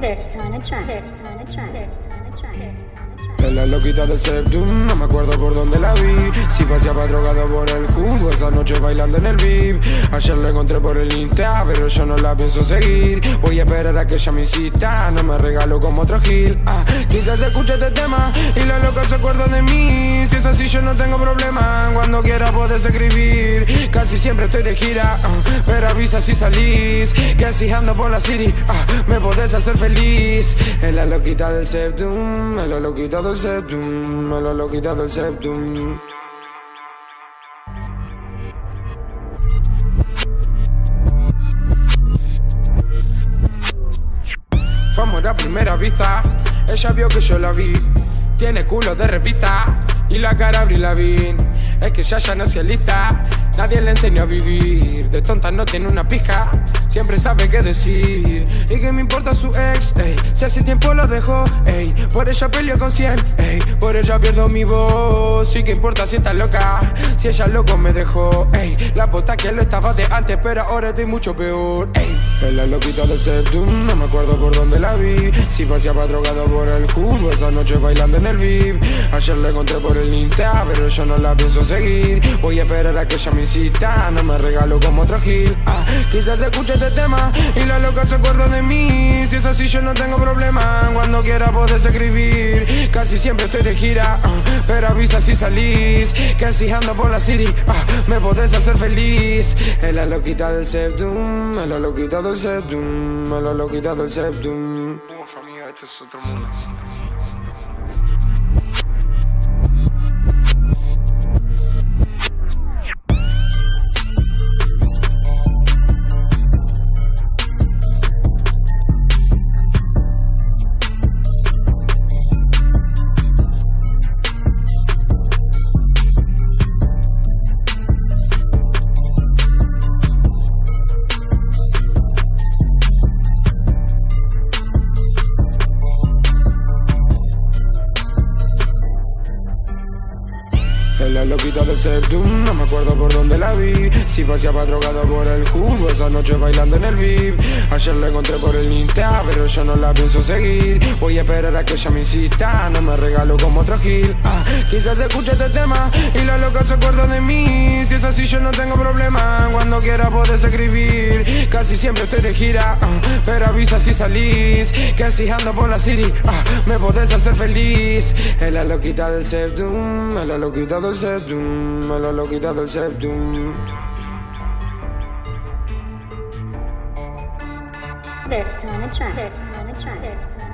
Persona Trap. Persona. Persona Es la loquita del septum, no me acuerdo por dónde la vi. Si paseaba drogado por el jugo, esa noche bailando en el VIP. Ayer la encontré por el Insta, pero yo no la pienso seguir. Voy a esperar a que ella me insista, no me regalo como otro gil. Ah, Quizás escuche este tema y la loca se acuerda de mí. Si es así yo no tengo problema, cuando quiera puedes escribir. Casi siempre estoy de gira, ah, pero avisa si salís. Que así ando por la city, ah, me podés hacer feliz. Es la loquita del septum, es la loquita del septum, es la loquita del septum Vamos a primera vista, ella vio que yo la vi. Tiene culo de revista y la cara la vi. Es que ya ya no se lista, nadie le enseñó a vivir. De tonta no tiene una pija, siempre sabe qué decir. Y que me importa su ex, ey, si hace tiempo lo dejó, ey. Por ella peleo con 100, ey, por ella pierdo mi voz. Sí que importa si está loca, si ella loco me dejó, ey. La puta que lo estaba de antes, pero ahora estoy mucho peor, ey. Es la loquita del septum, no me acuerdo por dónde la vi Si paseaba drogado por el culo, esa noche bailando en el VIP Ayer la encontré por el Insta, pero yo no la pienso seguir Voy a esperar a que ella me insista, no me regalo como otro gil Quizás escuche este tema y la loca se acuerda de mí. Si es así yo no tengo problema, cuando quiera podés escribir. Casi siempre estoy de gira, ah, pero avisa si salís. Que así ando por la city, ah, me podés hacer feliz. Es la loquita del septum, es la loquita del septum, es la loquita del septum la loquita del septum, no me acuerdo por dónde la vi. Si paseaba drogado por el jugo, esa noche bailando en el VIP Ayer la encontré por el Insta, pero yo no la pienso seguir. Voy a esperar a que ella me insista, no me regalo como otro gil. Ah, Quizás escuche este tema y la loca así yo no tengo problema, cuando quiera podés escribir Casi siempre estoy de gira, ah, pero avisa si salís Que así ando por la city, ah, me podés hacer feliz Es la loquita del septum, es la loquita del septum, es la loquita del septum Persona Trap. Persona. Persona